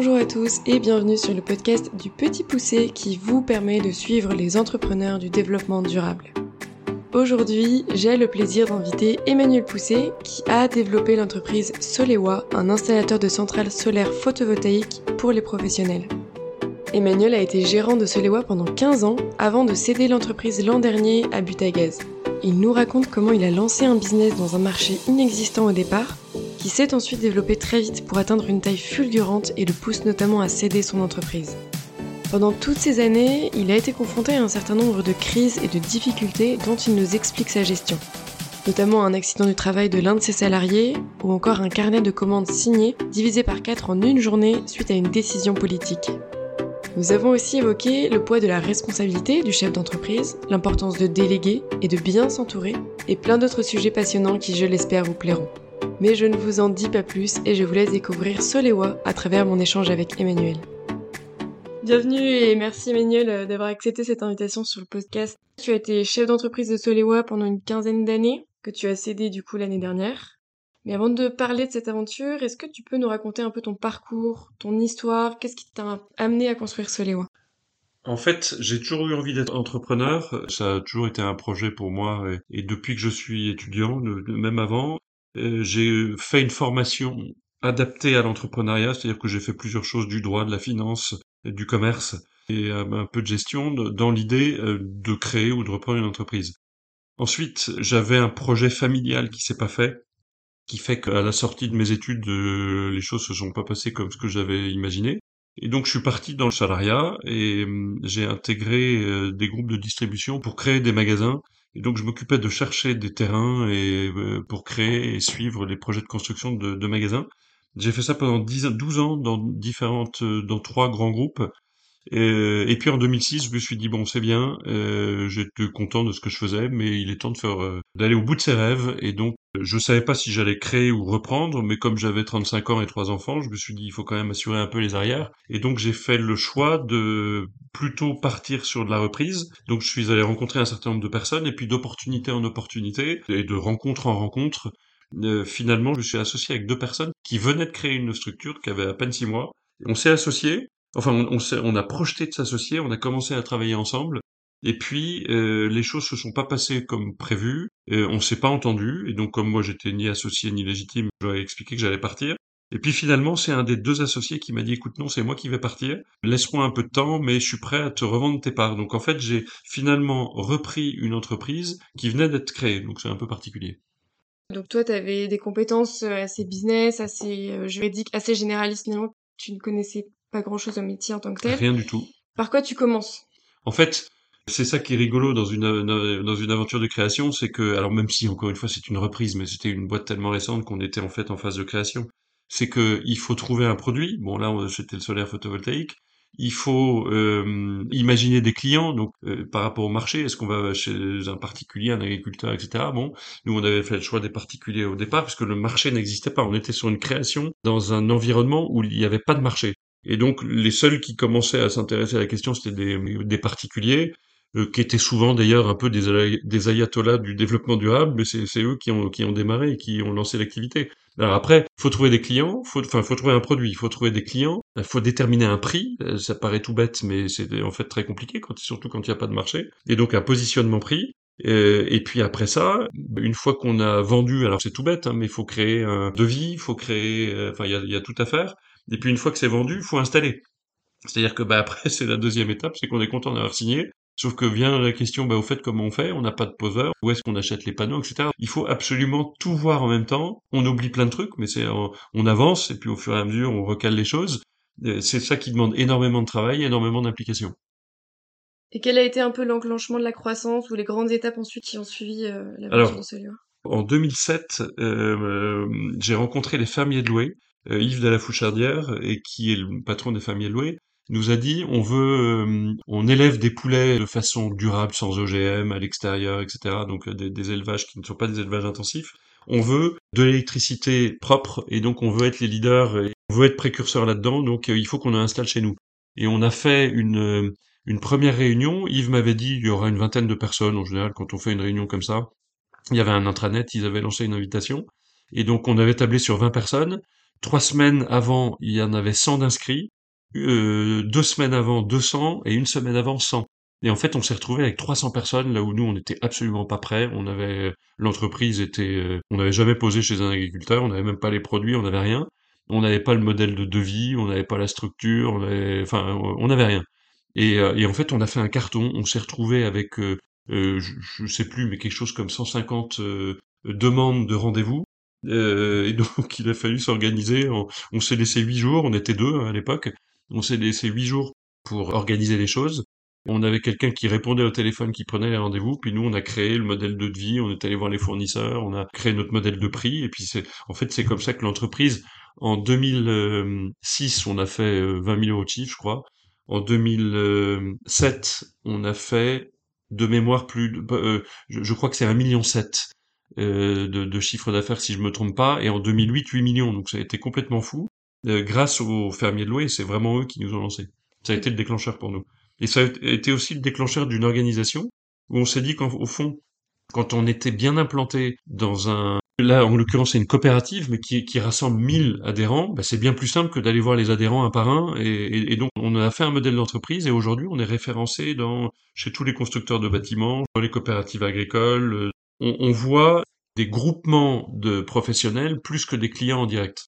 Bonjour à tous et bienvenue sur le podcast du Petit Poussé qui vous permet de suivre les entrepreneurs du développement durable. Aujourd'hui, j'ai le plaisir d'inviter Emmanuel Poussé qui a développé l'entreprise Solewa, un installateur de centrales solaires photovoltaïques pour les professionnels. Emmanuel a été gérant de Solewa pendant 15 ans avant de céder l'entreprise l'an dernier à Butagaz. Il nous raconte comment il a lancé un business dans un marché inexistant au départ qui s'est ensuite développé très vite pour atteindre une taille fulgurante et le pousse notamment à céder son entreprise. Pendant toutes ces années, il a été confronté à un certain nombre de crises et de difficultés dont il nous explique sa gestion. Notamment un accident du travail de l'un de ses salariés ou encore un carnet de commandes signé divisé par 4 en une journée suite à une décision politique. Nous avons aussi évoqué le poids de la responsabilité du chef d'entreprise, l'importance de déléguer et de bien s'entourer, et plein d'autres sujets passionnants qui, je l'espère, vous plairont. Mais je ne vous en dis pas plus et je vous laisse découvrir Solewa à travers mon échange avec Emmanuel. Bienvenue et merci Emmanuel euh, d'avoir accepté cette invitation sur le podcast. Tu as été chef d'entreprise de Solewa pendant une quinzaine d'années, que tu as cédé du coup l'année dernière. Mais avant de parler de cette aventure, est-ce que tu peux nous raconter un peu ton parcours, ton histoire, qu'est-ce qui t'a amené à construire Solewa? En fait, j'ai toujours eu envie d'être entrepreneur. Ça a toujours été un projet pour moi. Et, depuis que je suis étudiant, même avant, j'ai fait une formation adaptée à l'entrepreneuriat, c'est-à-dire que j'ai fait plusieurs choses du droit, de la finance, du commerce et un peu de gestion dans l'idée euh, de créer ou de reprendre une entreprise. Ensuite, j'avais un projet familial qui s'est pas fait, qui fait qu'à la sortie de mes études, euh, les choses se sont pas passées comme ce que j'avais imaginé. Et donc je suis parti dans le salariat et j'ai intégré des groupes de distribution pour créer des magasins et donc je m'occupais de chercher des terrains et euh, pour créer et suivre les projets de construction de, magasins. J'ai fait ça pendant 10, 12 ans dans différentes, euh, dans trois grands groupes. Et, et, puis en 2006, je me suis dit bon, c'est bien, euh, j'étais content de ce que je faisais, mais il est temps de faire euh, d'aller au bout de ses rêves. Et donc, je savais pas si j'allais créer ou reprendre, mais comme j'avais 35 ans et trois enfants, je me suis dit il faut quand même assurer un peu les arrières. Et donc j'ai fait le choix de plutôt partir sur de la reprise. Donc je suis allé rencontrer un certain nombre de personnes et puis d'opportunité en opportunité et de rencontre en rencontre. Euh, finalement, je me suis associé avec deux personnes qui venaient de créer une structure qui avait à peine six mois. On s'est associé Enfin, on, a projeté de s'associer, on a commencé à travailler ensemble, et puis euh, les choses se sont pas passées comme prévu, euh, on s'est pas entendu, et donc comme moi j'étais ni associé ni légitime, je expliqué que j'allais partir. Et puis finalement, c'est un des deux associés qui m'a dit écoute non, c'est moi qui vais partir. Laisse-moi un peu de temps, mais je suis prêt à te revendre tes parts. Donc en fait, j'ai finalement repris une entreprise qui venait d'être créée. Donc c'est un peu particulier. Donc toi, tu avais des compétences euh, assez business, assez euh, juridiques, assez généralistes finalement. Tu ne connaissais pas grand-chose au métier en tant que tel. Rien du tout. Par quoi tu commences? En fait, c'est ça qui est rigolo dans une, dans une aventure de création, c'est que, alors même si encore une fois c'est une reprise, mais c'était une boîte tellement récente qu'on était en fait en phase de création, c'est que il faut trouver un produit. Bon là c'était le solaire photovoltaïque. Il faut euh, imaginer des clients, donc euh, par rapport au marché, est-ce qu'on va chez un particulier, un agriculteur, etc. Bon, nous on avait fait le choix des particuliers au départ parce que le marché n'existait pas. On était sur une création dans un environnement où il n'y avait pas de marché. Et donc les seuls qui commençaient à s'intéresser à la question, c'était des, particuliers, euh, qui étaient souvent d'ailleurs un peu des, ayatollahs du développement durable, mais c'est eux qui ont, qui ont démarré et qui ont lancé l'activité. Alors après, faut trouver des clients, faut, enfin faut trouver un produit, il faut trouver des clients, il faut déterminer un prix. Euh, ça paraît tout bête, mais c'est en fait très compliqué, surtout quand il n'y a pas de marché. Et donc un positionnement prix. Euh, et puis après ça, une fois qu'on a vendu, alors c'est tout bête, hein, mais il faut créer un devis, il faut créer, enfin il y a tout à faire. Et puis une fois que c'est vendu, il faut installer. C'est-à-dire que bah après c'est la deuxième étape, c'est qu'on est content d'avoir signé. Sauf que vient la question, bah au fait comment on fait? On n'a pas de poseur, où est-ce qu'on achète les panneaux, etc. Il faut absolument tout voir en même temps. On oublie plein de trucs, mais c'est on avance et puis au fur et à mesure on recale les choses. Euh, c'est ça qui demande énormément de travail, énormément d'implication. Et quel a été un peu l'enclenchement de la croissance ou les grandes étapes ensuite qui ont suivi euh, la Alors, de lieu En 2007, euh, j'ai rencontré les fermiers de Loué Yves de la Fouchardière, et qui est le patron des familles louées, nous a dit on veut, euh, on élève des poulets de façon durable, sans OGM, à l'extérieur, etc. Donc euh, des, élevages qui ne sont pas des élevages intensifs. On veut de l'électricité propre et donc on veut être les leaders, et on veut être précurseur là-dedans. Donc il faut qu'on installe chez nous. Et on a fait une une première réunion. Yves m'avait dit il y aura une vingtaine de personnes en général quand on fait une réunion comme ça. Il y avait un intranet, ils avaient lancé une invitation. Et donc on avait tablé sur 20 personnes. Trois semaines avant, il y en avait 100 d'inscrits, euh, deux semaines avant 200 et une semaine avant 100. Et en fait, on s'est retrouvé avec 300 personnes là où nous, on n'était absolument pas prêts. On avait l'entreprise était, euh, on n'avait jamais posé chez un agriculteur, on n'avait même pas les produits, on n'avait rien. On n'avait pas le modèle de devis, on n'avait pas la structure, on enfin, on n'avait rien. Et, euh, et, en fait, on a fait un carton. On s'est retrouvé avec, je, je sais plus, mais quelque chose comme 150 demandes de rendez-vous. Et donc, il a fallu s'organiser. On, on s'est laissé huit jours. On était deux hein, à l'époque. On s'est laissé huit jours pour organiser les choses. On avait quelqu'un qui répondait au téléphone, qui prenait les rendez-vous, puis nous on a créé le modèle de devis, on est allé voir les fournisseurs, on a créé notre modèle de prix, et puis c'est en fait c'est comme ça que l'entreprise, en 2006 on a fait 20 euh, 000 euros de chiffre, je crois, en 2007 on a fait de mémoire plus, de, euh, je, crois que c'est un million sept euh, de, de chiffre d'affaires si je me trompe pas, et en 2008 8 millions, donc ça a été complètement fou. grâce aux fermiers de Loué, c'est vraiment eux qui nous ont lancé. Ça a été le déclencheur pour nous. Et ça a été aussi le déclencheur d'une organisation où on s'est dit qu'au fond, quand on était bien implanté dans un là en l'occurrence c'est une coopérative mais qui, qui rassemble 1000 adhérents, bah, c'est bien plus simple que d'aller voir les adhérents un par un et, et, donc on a fait un modèle d'entreprise et aujourd'hui on est référencé dans chez tous les constructeurs de bâtiments, dans les coopératives agricoles. On, on voit des groupements de professionnels plus que des clients en direct.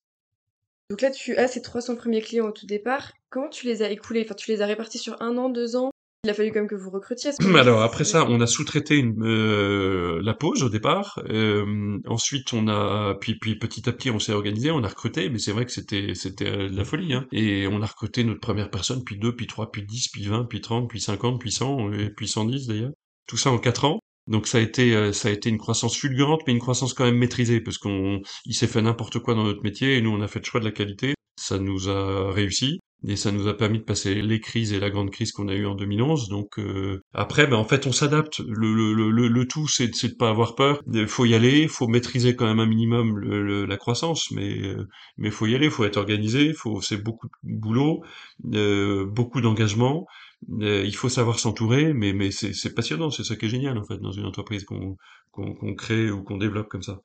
Donc là, tu as ces 300 premiers clients au tout départ. Comment tu les as écoulés? Enfin, tu les as répartis sur un an, deux ans? Il a fallu quand même que vous recrutiez. Alors après ça, on a sous-traité euh, la pause au départ. Euh, ensuite, on a puis puis petit à petit, on s'est organisé, on a recruté. Mais c'est vrai que c'était c'était de la folie. Hein. Et on a recruté notre première personne, puis deux, puis trois, puis dix, puis vingt, puis trente, puis cinquante, puis cent, et puis cent dix d'ailleurs. Tout ça en quatre ans. Donc ça a été euh, ça a été une croissance fulgurante, mais une croissance quand même maîtrisée parce qu'on il s'est fait n'importe quoi dans notre métier et nous on a fait le choix de la qualité. Ça nous a réussi et ça nous a permis de passer les crises et la grande crise qu'on a eue en 2011. Donc euh, après, ben en fait, on s'adapte. Le, le, le, le, tout, c'est de pas avoir peur. Faut y aller, faut maîtriser quand même un minimum la croissance, mais euh, mais faut y aller, faut être organisé, faut c'est beaucoup de boulot, euh, beaucoup d'engagement. Euh, il faut savoir s'entourer, mais, mais c'est passionnant, c'est ça qui est génial en fait dans une entreprise qu'on crée ou qu'on développe comme ça.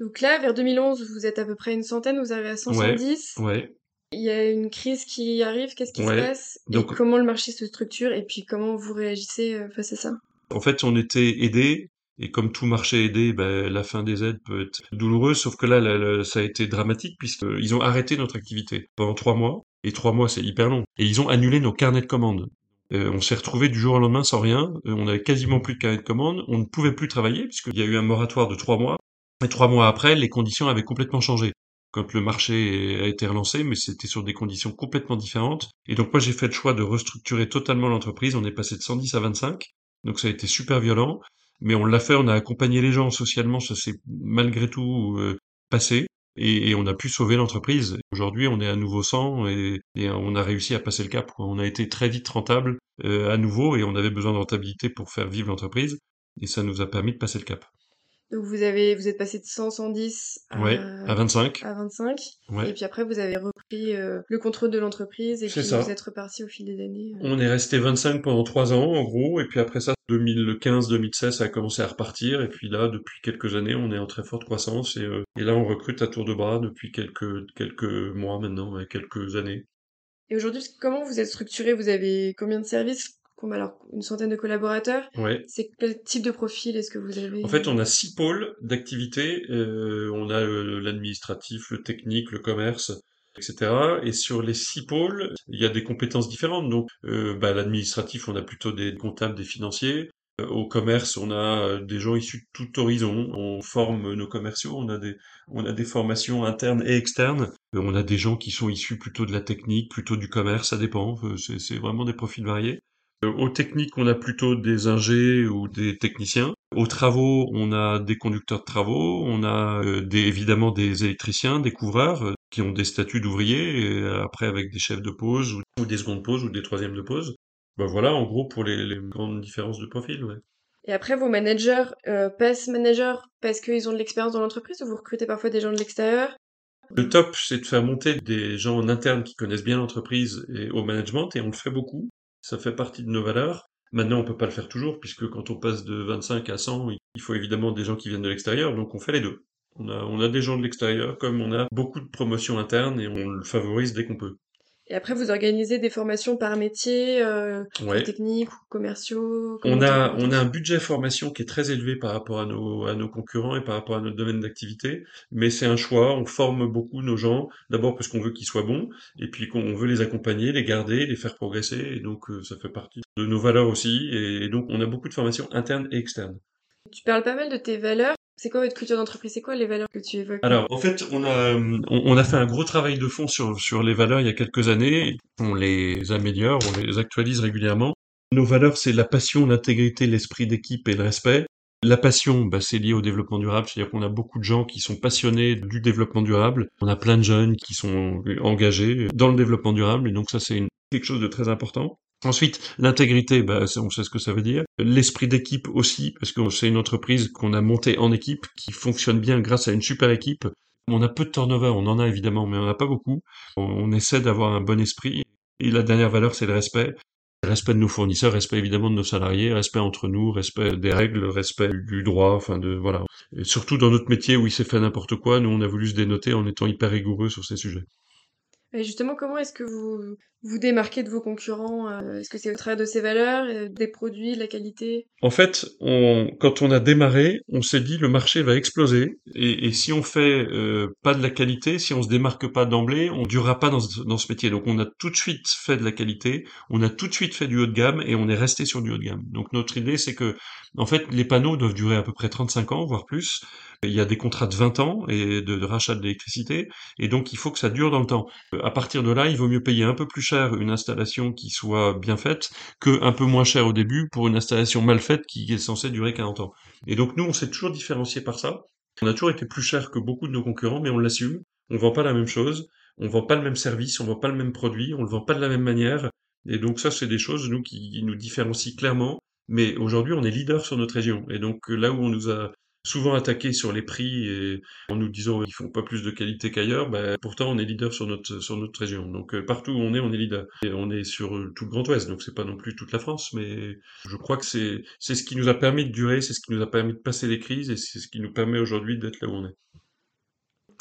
Donc là, vers 2011, vous êtes à peu près une centaine, vous arrivez à 170. Ouais, ouais. Il y a une crise qui arrive, qu'est-ce qui se passe? Donc, et Comment le marché se structure et puis comment vous réagissez euh, face à ça? En fait, on était aidés et comme tout marché aidé, ben, la fin des aides peut être douloureuse, sauf que là, ça a été dramatique puisqu'ils ont arrêté notre activité pendant trois mois. Et trois mois, c'est hyper long. Et ils ont annulé nos carnets de commandes. Euh, on s'est retrouvé du jour au lendemain sans rien. Euh, on avait quasiment plus de carnets de commandes. On ne pouvait plus travailler puisqu'il y a eu un moratoire de trois mois. Et trois mois après, les conditions avaient complètement changé. Quand le marché a été relancé, mais c'était sur des conditions complètement différentes. Et donc moi, j'ai fait le choix de restructurer totalement l'entreprise. On est passé de 110 à 25. Donc ça a été super violent. Mais on l'a fait, on a accompagné les gens socialement. Ça s'est malgré tout euh, passé et, on a pu sauver l'entreprise. Aujourd'hui, on est à nouveau 100 et, on a réussi à passer le cap. On a été très vite rentable euh, à nouveau et on avait besoin de rentabilité pour faire vivre l'entreprise et ça nous a permis de passer le cap. Donc vous avez vous êtes passé de 100 110 à, ouais, à 25. À 25. Et puis après vous avez repris euh, le contrôle de l'entreprise et puis vous êtes reparti au fil des années. Euh. On est resté 25 pendant 3 ans en gros et puis après ça 2015-2016 ça a commencé à repartir et puis là depuis quelques années on est en très forte croissance et, euh, et là on recrute à tour de bras depuis quelques quelques mois maintenant, quelques années. Et aujourd'hui, comment vous êtes structuré? Vous avez combien de services? Alors une centaine de collaborateurs. Ouais. C'est quel type de profil est-ce que vous avez En fait, on a six pôles d'activité. Euh, on a euh, l'administratif, le technique, le commerce, etc. Et sur les six pôles, il y a des compétences différentes. Donc, euh, bah, l'administratif, on a plutôt des comptables, des financiers. Au commerce, on a des gens issus de tout horizon. On forme nos commerciaux. On a des, on a des formations internes et externes. On a des gens qui sont issus plutôt de la technique, plutôt du commerce. Ça dépend. C'est vraiment des profils variés. Euh, aux techniques, on a plutôt des ingés ou des techniciens. Aux travaux, on a des conducteurs de travaux, on a euh, des, évidemment des électriciens, des couvreurs euh, qui ont des statuts d'ouvriers, et après avec des chefs de pause ou, des secondes pauses ou des troisièmes de pause. Ben voilà, en gros, pour les, grandes différences de profil. Ouais. Et après, vos managers euh, passent manager parce qu'ils ont de l'expérience dans l'entreprise ou vous recrutez parfois des gens de l'extérieur? Le top, c'est de faire monter des gens en interne qui connaissent bien l'entreprise et au management, et on le fait beaucoup ça fait partie de nos valeurs. Maintenant, on peut pas le faire toujours, puisque quand on passe de 25 à 100, il faut évidemment des gens qui viennent de l'extérieur, donc on fait les deux. On a, on a des gens de l'extérieur, comme on a beaucoup de promotions internes et on le favorise dès qu'on peut. Et après, vous organisez des formations par métier, euh, Ouais. techniques ou commerciaux On a, on a un budget formation qui est très élevé par rapport à nos, à nos concurrents et par rapport à notre domaine d'activité, mais c'est un choix. On forme beaucoup nos gens, d'abord parce qu'on veut qu'ils soient bons, et puis qu'on veut les accompagner, les garder, les faire progresser, et donc euh, ça fait partie de nos valeurs aussi. Et donc on a beaucoup de formations internes et externes. Tu parles pas mal de tes valeurs. C'est quoi votre culture d'entreprise? C'est quoi les valeurs que tu évoques? Alors, en fait, on a, fait un gros travail de fond sur, les valeurs il y a quelques années. On les améliore, on les actualise régulièrement. Nos valeurs, c'est la passion, l'intégrité, l'esprit d'équipe et le respect. La passion, bah, c'est lié au développement durable, c'est-à-dire qu'on a beaucoup de gens qui sont passionnés du développement durable. On a plein de jeunes qui sont engagés dans le développement durable, et donc ça, c'est quelque chose de très important. Ensuite, l'intégrité, bah, on sait ce que ça veut dire. L'esprit d'équipe aussi, parce que c'est une entreprise qu'on a montée en équipe, qui fonctionne bien grâce à une super équipe. On a peu de turnover, on en a évidemment, mais on n'en a pas beaucoup. On, essaie d'avoir un bon esprit. Et la dernière valeur, c'est le respect. Respect de nos fournisseurs, respect évidemment de nos salariés, respect entre nous, respect des règles, respect du droit, enfin de voilà. Surtout dans notre métier où il s'est fait n'importe quoi, nous on a voulu se dénoter en étant hyper rigoureux sur ces sujets. Et justement, comment est-ce que vous vous démarquez de vos concurrents euh, Est-ce que c'est au travers de ces valeurs, euh, des produits, de la qualité? En fait, quand on a démarré, on s'est dit le marché va exploser et, si on fait euh, pas de la qualité, si on se démarque pas d'emblée, on durera pas dans ce, métier. Donc on a tout de suite fait de la qualité, on a tout de suite fait du haut de gamme et on est resté sur du haut de gamme. Donc notre idée c'est que en fait les panneaux doivent durer à peu près 35 ans voire plus. Il y a des contrats de 20 ans et de, de rachat de l'électricité et donc il faut que ça dure dans le temps. À partir de là, il vaut mieux payer un peu plus cher une installation qui soit bien faite que un peu moins cher au début pour une installation mal faite qui est censée durer 40 ans. Et donc nous, on s'est toujours différencié par ça. On a toujours été plus cher que beaucoup de nos concurrents, mais on l'assume. On vend pas la même chose, on vend pas le même service, on vend pas le même produit, on le vend pas de la même manière. Et donc ça, c'est des choses nous qui nous différencient clairement. Mais aujourd'hui, on est leader sur notre région. Et donc là où on nous a souvent attaqué sur les prix et en nous disant ils font pas plus de qualité qu'ailleurs, ben, pourtant on est leader sur notre sur notre région. Donc euh, partout où on est, on est leader. On est sur euh, tout le Grand Ouest, donc c'est pas non plus toute la France, mais je crois que c'est c'est ce qui nous a permis de durer, c'est ce qui nous a permis de passer les crises et c'est ce qui nous permet aujourd'hui d'être là où on est.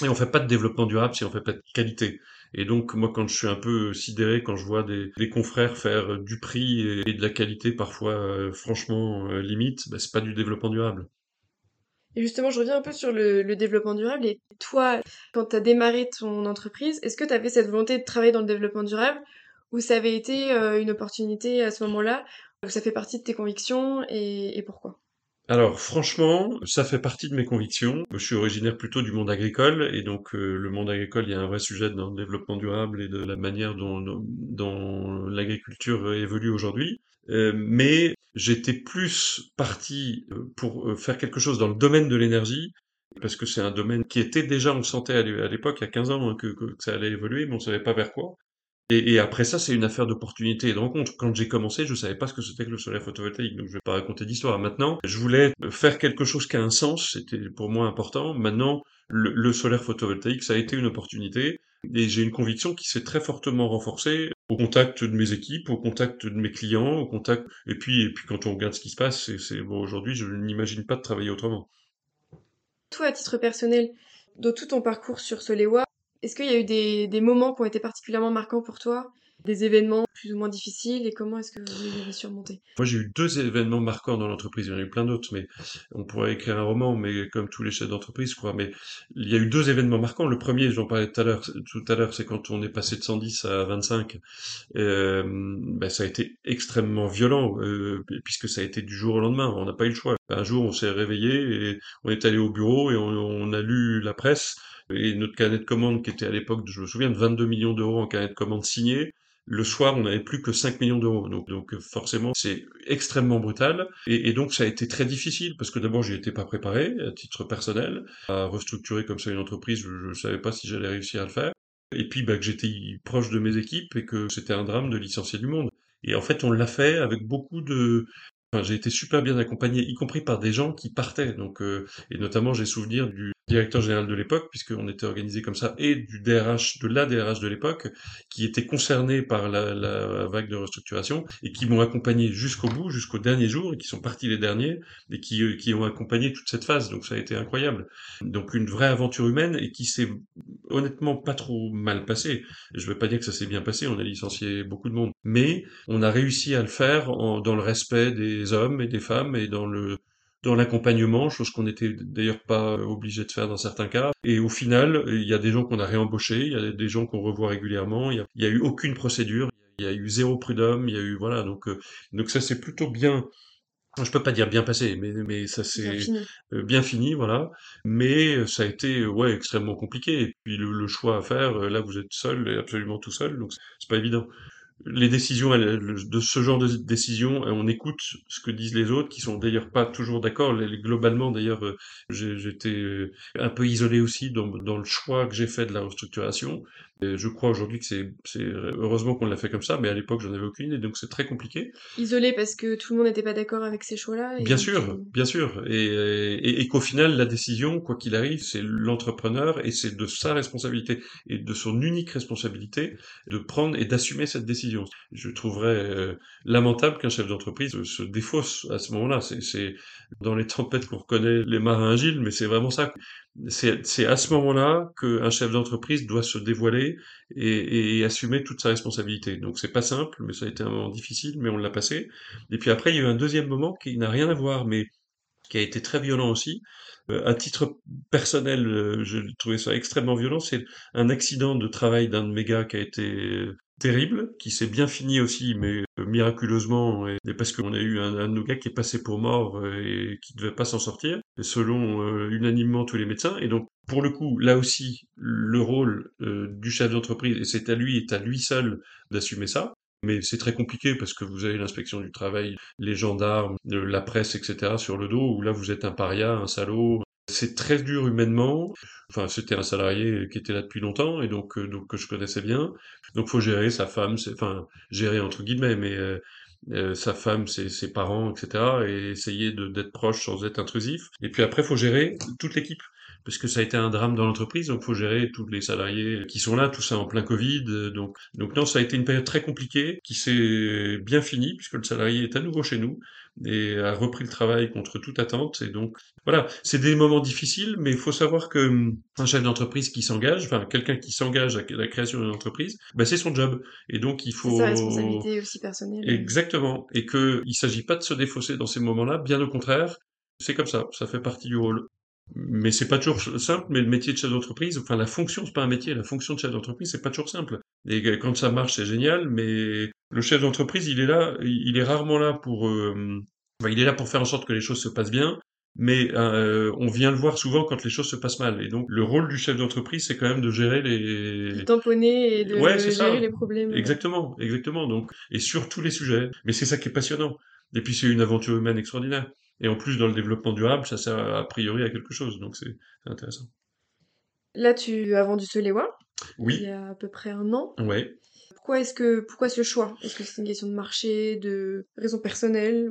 Et on fait pas de développement durable si on fait pas de qualité. Et donc moi quand je suis un peu sidéré quand je vois des, confrères faire du prix et, de la qualité parfois euh, franchement euh, limite, ben, c'est pas du développement durable. Et justement, je reviens un peu sur le, développement durable. Et toi, quand tu as démarré ton entreprise, est-ce que tu avais cette volonté de travailler dans le développement durable ou ça avait été euh, une opportunité à ce moment-là? Ça fait partie de tes convictions et, pourquoi? Alors franchement, ça fait partie de mes convictions. Je suis originaire plutôt du monde agricole et donc euh, le monde agricole, il y a un vrai sujet dans le développement durable et de la manière dont, dont l'agriculture évolue aujourd'hui. Euh, mais j'étais plus parti euh, pour euh, faire quelque chose dans le domaine de l'énergie parce que c'est un domaine qui était déjà, on sentait à l'époque, il y a 15 ans, hein, que, ça allait évoluer, mais on savait pas vers quoi. Et, après ça, c'est une affaire d'opportunité et de rencontre. Quand j'ai commencé, je savais pas ce que c'était que le solaire photovoltaïque, donc je vais pas raconter d'histoire. Maintenant, je voulais faire quelque chose qui a un sens, c'était pour moi important. Maintenant, le, solaire photovoltaïque, ça a été une opportunité, et j'ai une conviction qui s'est très fortement renforcée au contact de mes équipes, au contact de mes clients, au contact, et puis, et puis quand on regarde ce qui se passe, c'est, bon, aujourd'hui, je n'imagine pas de travailler autrement. Toi, à titre personnel, dans tout ton parcours sur Solewa, est-ce qu'il y a eu des, des, moments qui ont été particulièrement marquants pour toi? Des événements plus ou moins difficiles Et comment est-ce que vous les avez surmontés? Moi, j'ai eu deux événements marquants dans l'entreprise. Il y en a eu plein d'autres, mais on pourrait écrire un roman, mais comme tous les chefs d'entreprise, crois. Mais il y a eu deux événements marquants. Le premier, j'en parlais tout à l'heure, c'est quand on est passé de 110 à 25. Euh, ben, ça a été extrêmement violent, euh, puisque ça a été du jour au lendemain. On n'a pas eu le choix. Un jour, on s'est réveillé et on est allé au bureau et on, on a lu la presse et notre carnet de commande qui était à l'époque, je me souviens, de 22 millions d'euros en carnet de commande signé, le soir, on n'avait plus que 5 millions d'euros. Donc, donc forcément, c'est extrêmement brutal. Et, et, donc, ça a été très difficile parce que d'abord, j'y étais pas préparé à titre personnel à restructurer comme ça une entreprise. Je ne savais pas si j'allais réussir à le faire. Et puis, bah, que j'étais proche de mes équipes et que c'était un drame de licencier du monde. Et en fait, on l'a fait avec beaucoup de, Enfin, j'ai été super bien accompagné, y compris par des gens qui partaient. Donc, euh, et notamment, j'ai souvenir du, directeur général de l'époque, puisqu'on était organisé comme ça, et du DRH, de la DRH de l'époque, qui étaient concernés par la, la, vague de restructuration et qui m'ont accompagné jusqu'au bout, jusqu'au dernier jour, et qui sont partis les derniers, et qui, euh, qui ont accompagné toute cette phase. Donc ça a été incroyable. Donc une vraie aventure humaine et qui s'est honnêtement pas trop mal passé. Je veux pas dire que ça s'est bien passé, on a licencié beaucoup de monde, mais on a réussi à le faire en, dans le respect des hommes et des femmes et dans le dans l'accompagnement, chose qu'on n'était d'ailleurs pas obligé de faire dans certains cas. Et au final, il y a des gens qu'on a réembauchés, il y a des gens qu'on revoit régulièrement, il y a, eu aucune procédure, il y a eu zéro prud'homme, il y a eu voilà, donc euh, donc ça c'est plutôt bien. Je peux pas dire bien passé, mais mais ça c'est bien, fini, voilà. Mais ça a été ouais extrêmement compliqué. Et puis le, le choix à faire, là vous êtes seul, absolument tout seul, donc c'est pas évident les décisions de ce genre de décisions, on écoute ce que disent les autres, qui sont d'ailleurs pas toujours d'accord. Globalement, d'ailleurs, euh, j'étais euh, un peu isolé aussi dans le choix que j'ai fait de la restructuration. Et je crois aujourd'hui que c'est, heureusement qu'on l'a fait comme ça, mais à l'époque j'en avais aucune, et donc c'est très compliqué. Isolé parce que tout le monde n'était pas d'accord avec ces choix-là. Bien sûr, bien sûr, et, et, et qu'au final la décision, quoi qu'il arrive, c'est l'entrepreneur et c'est de sa responsabilité et de son unique responsabilité de prendre et d'assumer cette décision. Je trouverais euh, lamentable qu'un chef d'entreprise se défausse à ce moment-là. C'est dans les tempêtes qu'on reconnaît les marins agiles, mais c'est vraiment ça c'est à ce moment-là qu'un chef d'entreprise doit se dévoiler et, et, assumer toute sa responsabilité. Donc c'est pas simple, mais ça a été un moment difficile, mais on l'a passé. Et puis après, il y a eu un deuxième moment qui n'a rien à voir, mais qui a été très violent aussi. Euh, à titre personnel, euh, je trouvais ça extrêmement violent. C'est un accident de travail d'un de mes gars qui a été terrible, qui s'est bien fini aussi, mais euh, miraculeusement, et, parce qu'on a eu un, un, de nos gars qui est passé pour mort euh, et qui devait pas s'en sortir, selon euh, unanimement tous les médecins. Et donc, pour le coup, là aussi, le rôle du chef d'entreprise, et c'est à lui, est à lui seul d'assumer ça. Mais c'est très compliqué parce que vous avez l'inspection du travail, les gendarmes, la presse, etc. sur le dos, où là vous êtes un paria, un salaud, c'est très dur humainement. Enfin, c'était un salarié qui était là depuis longtemps et donc euh, donc que je connaissais bien. Donc faut gérer sa femme, enfin gérer entre guillemets, mais euh, euh, sa femme, ses, ses, parents, etc. et essayer d'être proche sans être intrusif. Et puis après, faut gérer toute l'équipe parce que ça a été un drame dans l'entreprise, donc faut gérer tous les salariés qui sont là, tout ça en plein Covid. Donc, donc non, ça a été une période très compliquée qui s'est bien finie puisque le salarié est à nouveau chez nous et a repris le travail contre toute attente. Et donc, voilà, c'est des moments difficiles, mais il faut savoir que hum, un chef d'entreprise qui s'engage, enfin quelqu'un qui s'engage à la création d'une entreprise, bah, c'est son job. Et donc, il faut... C'est sa responsabilité aussi personnelle. Exactement. Et qu'il ne s'agit pas de se défausser dans ces moments-là, bien au contraire. C'est comme ça, ça fait partie du rôle. Mais c'est pas toujours simple, mais le métier de chef d'entreprise, enfin la fonction, c'est pas un métier, la fonction de chef d'entreprise, c'est pas toujours simple. Et quand ça marche, c'est génial, mais le chef d'entreprise, il est là, il est rarement là pour, euh, il est là pour faire en sorte que les choses se passent bien, mais euh, on vient le voir souvent quand les choses se passent mal. Et donc le rôle du chef d'entreprise, c'est quand même de gérer les... de tamponner et de gérer les problèmes. Exactement, exactement. Donc et sur tous les sujets. Mais c'est ça qui est passionnant. Et puis c'est une aventure humaine extraordinaire. Et en plus, dans le développement durable, ça sert a priori à quelque chose, donc c'est intéressant. Là, tu as vendu ce Lewa Oui. Il y a à peu près un an. Oui. Pourquoi est-ce que pourquoi ce choix? Est-ce que c'est une question de marché, de raison personnelle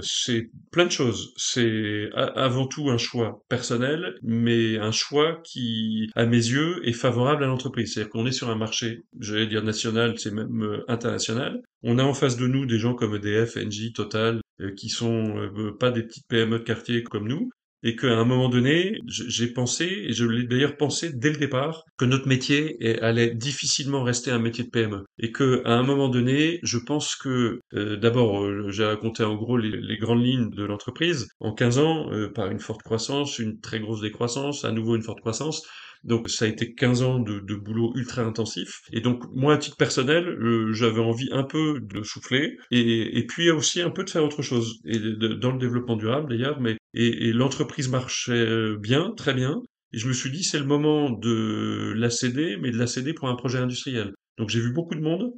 c'est plein de choses. C'est avant tout un choix personnel, mais un choix qui, à mes yeux, est favorable à l'entreprise. C'est-à-dire qu'on est sur un marché, j'allais dire national, c'est même euh, international. On a en face de nous des gens comme EDF, Engie, Total, euh, qui sont euh, pas des petites PME de quartier comme nous, et qu'à un moment donné, j'ai pensé, et je l'ai d'ailleurs pensé dès le départ, que notre métier allait difficilement rester un métier de PME. Et que à un moment donné, je pense que, euh, d'abord, j'ai raconté en gros les, grandes lignes de l'entreprise. En 15 ans, par une forte croissance, une très grosse décroissance, à nouveau une forte croissance, donc ça a été 15 ans de, de boulot ultra intensif. Et donc moi, à titre personnel, euh, j'avais envie un peu de souffler et, puis aussi un peu de faire autre chose. Et dans le développement durable d'ailleurs, mais et, et l'entreprise marchait euh, bien, très bien. Et je me suis dit, c'est le moment de la céder, mais de la céder pour un projet industriel. Donc j'ai vu beaucoup de monde,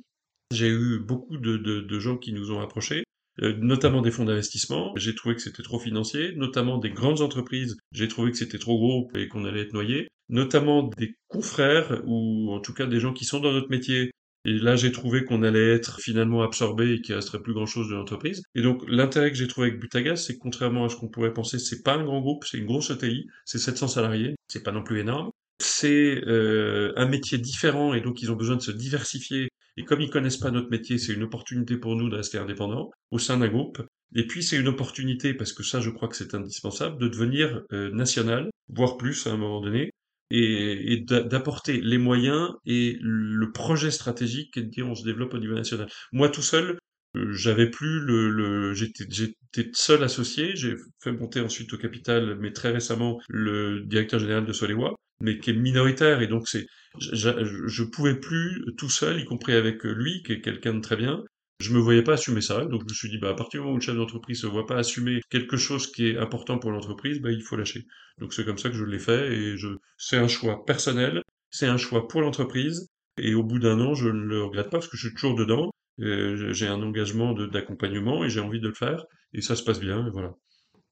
j'ai eu beaucoup de, de, de gens qui nous ont approchés. Euh, notamment des fonds d'investissement. J'ai trouvé que c'était trop financier, notamment des grandes entreprises. J'ai trouvé que c'était trop gros et qu'on allait être noyé. Notamment des confrères ou en tout cas des gens qui sont dans notre métier Et là, j'ai trouvé qu'on allait être finalement absorbé et qu'il resterait plus grand chose de l'entreprise. Et donc, l'intérêt que j'ai trouvé avec Butagas, c'est que contrairement à ce qu'on pourrait penser, c'est pas un grand groupe, c'est une grosse ETI, c'est 700 salariés, c'est pas non plus énorme. C'est euh, un métier différent et donc ils ont besoin de se diversifier. Et comme ils connaissent pas notre métier, c'est une opportunité pour nous de rester indépendants au sein d'un groupe. Et puis c'est une opportunité, parce que ça je crois que c'est indispensable, de devenir euh, national, voire plus à un moment donné, et, d'apporter les moyens et le projet stratégique et de dire on se développe au niveau national. Moi tout seul, euh, j'avais plus le, le j'étais j'étais seul associé, j'ai fait monter ensuite au capital, mais très récemment le directeur général de Solewa, mais qui est minoritaire. Et donc c'est je, je pouvais plus tout seul, y compris avec lui, qui est quelqu'un de très bien, je me voyais pas assumer ça, donc je me suis dit, bah, à partir du moment où le chef d'entreprise se voit pas assumer quelque chose qui est important pour l'entreprise, bah, il faut lâcher. Donc c'est comme ça que je l'ai fait, et c'est un choix personnel, c'est un choix pour l'entreprise, et au bout d'un an, je ne le regrette pas parce que je suis toujours dedans, j'ai un engagement d'accompagnement et j'ai envie de le faire, et ça se passe bien, et voilà.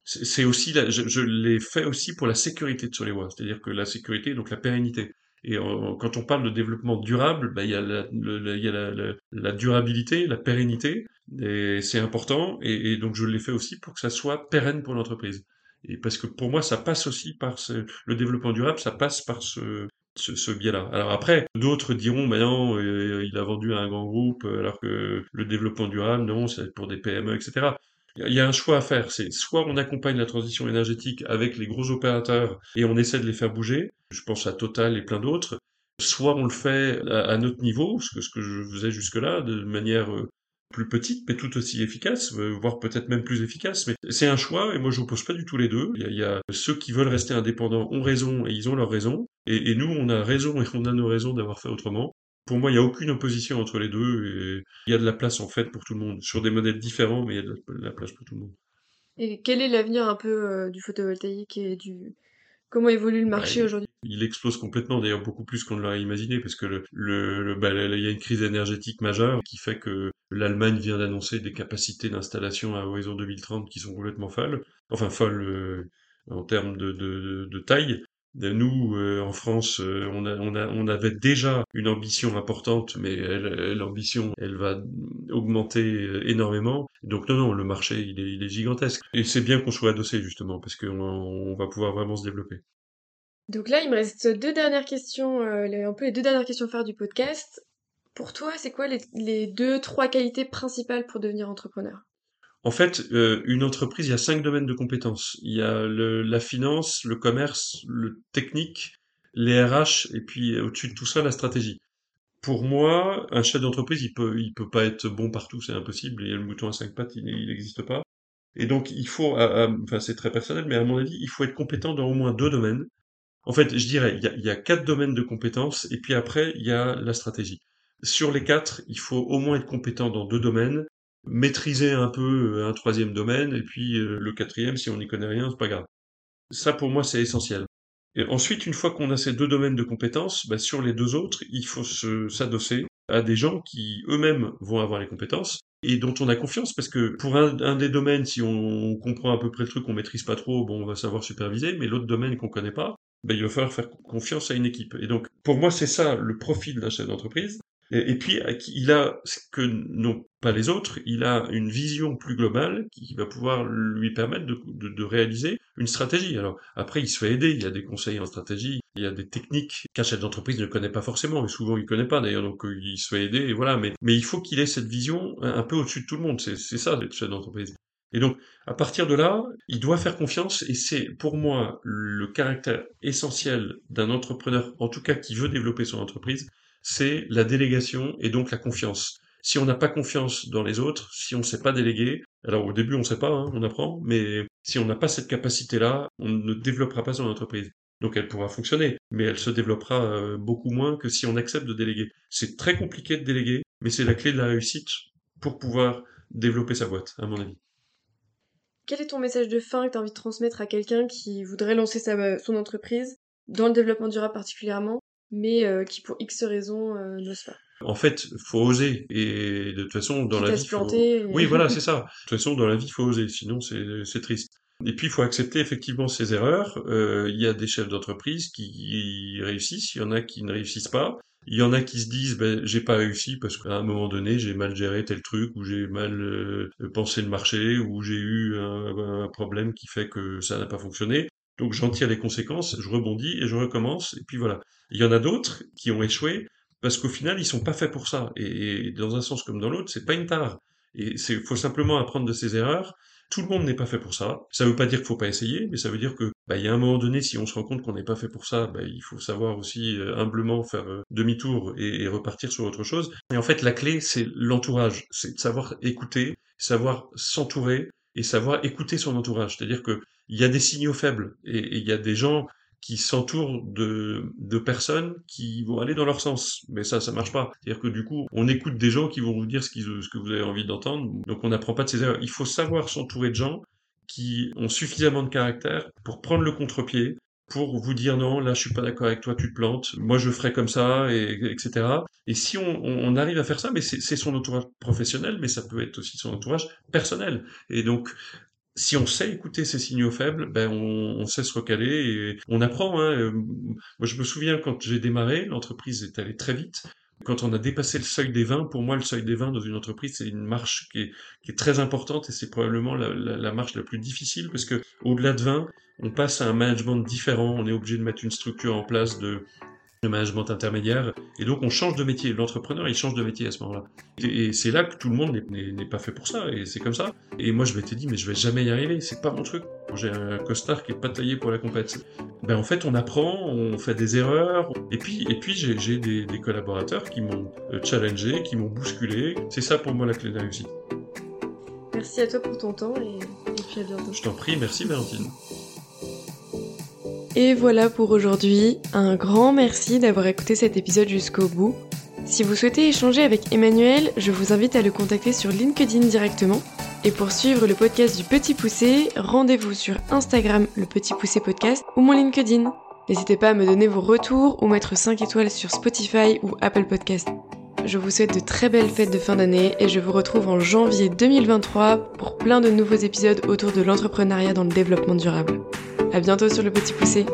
C'est aussi, je l'ai fait aussi pour la sécurité de Solewa, c'est-à-dire que la sécurité, donc la pérennité. Et quand on parle de développement durable, bah, il y a, la, durabilité, la pérennité, et c'est important. Et, donc je l'ai fait aussi pour que ça soit pérenne pour l'entreprise. Et parce que pour moi, ça passe aussi par ce, le développement durable, ça passe par ce, biais-là. Alors après, d'autres diront, non, euh, il a vendu à un grand groupe, alors que le développement durable, non, c'est pour des PME, etc. Il y a un choix à faire, c'est soit on accompagne la transition énergétique avec les gros opérateurs et on essaie de les faire bouger, je pense à Total et plein d'autres, soit on le fait à, notre niveau, ce que, je faisais jusque-là, de manière euh, plus petite, mais tout aussi efficace, euh, voire peut-être même plus efficace. Mais c'est un choix, et moi je n'oppose pas du tout les deux. Il y, a, ceux qui veulent rester indépendants ont raison, et ils ont leur raison, et nous on a raison et on a nos raisons d'avoir fait autrement. Pour moi, il n'y a aucune opposition entre les deux et il y a de la place en fait pour tout le monde. Sur des modèles différents, mais il y a de la place pour tout le monde. Et quel est l'avenir un peu euh, du photovoltaïque et du comment évolue le marché bah, aujourd'hui? Il explose complètement, d'ailleurs beaucoup plus qu'on ne l'aurait imaginé, parce que le, le, bah, il y a une crise énergétique majeure qui fait que l'Allemagne vient d'annoncer des capacités d'installation à horizon 2030 qui sont complètement folles, enfin folles euh, en termes de, de, de taille. Nous, euh, en France, euh, on, avait déjà une ambition importante, mais l'ambition, elle, va augmenter euh, énormément. Donc non, non, le marché, il est, gigantesque. Et c'est bien qu'on soit adossé, justement, parce qu'on on va pouvoir vraiment se développer. Donc là, il me reste deux dernières questions, un peu les deux dernières questions phares du podcast. Pour toi, c'est quoi les deux, trois qualités principales pour devenir entrepreneur? En fait, euh, une entreprise, il y a cinq domaines de compétences. Il y a le, la finance, le commerce, le technique, les RH, et puis au-dessus de tout ça, la stratégie. Pour moi, un chef d'entreprise, il peut, il peut pas être bon partout, c'est impossible. Et le mouton à cinq pattes, il n'existe pas. Et donc, il faut, enfin, c'est très personnel, mais à mon avis, il faut être compétent dans au moins deux domaines. En fait, je dirais, il y a, il y a quatre domaines de compétences, et puis après, il y a la stratégie. Sur les quatre, il faut au moins être compétent dans deux domaines, maîtriser un peu euh, un troisième domaine, et puis euh, le quatrième, si on n'y connaît rien, c'est pas grave. Ça, pour moi, c'est essentiel. Et ensuite, une fois qu'on a ces deux domaines de compétences, bah, sur les deux autres, il faut s'adosser à des gens qui eux-mêmes vont avoir les compétences et dont on a confiance parce que pour un, des domaines, si on, comprend à peu près le truc, on maîtrise pas trop, bon, on va savoir superviser, mais l'autre domaine qu'on connaît pas, bah, il va falloir faire confiance à une équipe. Et donc, pour moi, c'est ça le profil d'un chef d'entreprise. Et, puis, il a ce que n'ont pas les autres, il a une vision plus globale qui va pouvoir lui permettre de, réaliser une stratégie. Alors, après, il se fait aider, il y a des conseils en stratégie, il y a des techniques qu'un chef d'entreprise ne connaît pas forcément, et souvent il connaît pas d'ailleurs, donc euh, il se fait aider, et voilà. Mais, mais il faut qu'il ait cette vision un peu au-dessus de tout le monde, c'est ça d'être chef d'entreprise. Et donc, à partir de là, il doit faire confiance, et c'est pour moi le caractère essentiel d'un entrepreneur, en tout cas qui veut développer son entreprise, c'est la délégation et donc la confiance. Si on n'a pas confiance dans les autres, si on ne sait pas déléguer, alors au début on ne sait pas, hein, on apprend, mais si on n'a pas cette capacité-là, on ne développera pas son entreprise. Donc elle pourra fonctionner, mais elle se développera euh, beaucoup moins que si on accepte de déléguer. C'est très compliqué de déléguer, mais c'est la clé de la réussite pour pouvoir développer sa boîte, à mon avis. Quel est ton message de fin que tu as envie de transmettre à quelqu'un qui voudrait lancer sa, son entreprise, dans le développement durable particulièrement, mais euh, qui pour X raisons euh, n'ose pas. En fait, faut oser et de toute façon dans la vie, faut... oui voilà c'est ça. De toute façon dans la vie, faut oser, sinon c'est triste. Et puis il faut accepter effectivement ses erreurs. Euh, il y a des chefs d'entreprise qui réussissent, il y en a qui ne réussissent pas. Il y en a qui se disent, ben, j'ai pas réussi parce qu'à un moment donné, j'ai mal géré tel truc, ou j'ai mal euh, pensé le marché, ou j'ai eu un, problème qui fait que ça n'a pas fonctionné. Donc j'en tire les conséquences, je rebondis et je recommence, et puis voilà. Il y en a d'autres qui ont échoué parce qu'au final, ils sont pas faits pour ça. Et, dans un sens comme dans l'autre, c'est pas une tare. Et c'est faut simplement apprendre de ses erreurs tout le monde n'est pas fait pour ça. Ça veut pas dire qu'il faut pas essayer, mais ça veut dire que bah, il y a un moment donné, si on se rend compte qu'on n'est pas fait pour ça, bah, il faut savoir aussi euh, humblement faire euh, demi-tour et, repartir sur autre chose. Et en fait, la clé, c'est l'entourage, c'est de savoir écouter, savoir s'entourer et savoir écouter son entourage. C'est-à-dire que il y a des signaux faibles et il y a des gens qui s'entourent de, de personnes qui vont aller dans leur sens. Mais ça, ça marche pas. C'est-à-dire que du coup, on écoute des gens qui vont vous dire ce, ce que vous avez envie d'entendre, donc on n'apprend pas de ces erreurs. Il faut savoir s'entourer de gens qui ont suffisamment de caractère pour prendre le contre-pied, pour vous dire non, là je suis pas d'accord avec toi, tu te plantes, moi je ferai comme ça, et, etc. Et si on, on, arrive à faire ça, mais c'est son entourage professionnel, mais ça peut être aussi son entourage personnel. Et donc si on sait écouter ces signaux faibles, ben on, on sait se recaler et on apprend. Hein. Euh, moi, je me souviens quand j'ai démarré, l'entreprise est allée très vite. Quand on a dépassé le seuil des 20, pour moi, le seuil des 20 dans une entreprise, c'est une marche qui est, très importante et c'est probablement la, la, la, marche la plus difficile parce que au-delà de 20, on passe à un management différent. On est obligé de mettre une structure en place de le management intermédiaire. Et donc on change de métier. L'entrepreneur, il change de métier à ce moment-là. Et, c'est là que tout le monde n'est pas fait pour ça. Et c'est comme ça. Et moi, je m'étais dit, mais je vais jamais y arriver. C'est pas mon truc. J'ai un costard qui est pas taillé pour la compète. Ben en fait, on apprend, on fait des erreurs. Et puis, et puis j'ai des, des, collaborateurs qui m'ont euh, challengé, qui m'ont bousculé. C'est ça pour moi la clé de la réussite. Merci à toi pour ton temps et, et puis à bientôt. Je t'en prie, merci Valentine. Et voilà pour aujourd'hui. Un grand merci d'avoir écouté cet épisode jusqu'au bout. Si vous souhaitez échanger avec Emmanuel, je vous invite à le contacter sur LinkedIn directement. Et pour suivre le podcast du Petit Poussé, rendez-vous sur Instagram le Petit Poussé Podcast ou mon LinkedIn. N'hésitez pas à me donner vos retours ou mettre 5 étoiles sur Spotify ou Apple Podcast. Je vous souhaite de très belles fêtes de fin d'année et je vous retrouve en janvier 2023 pour plein de nouveaux épisodes autour de l'entrepreneuriat dans le développement durable. À bientôt sur le Petit Poussé.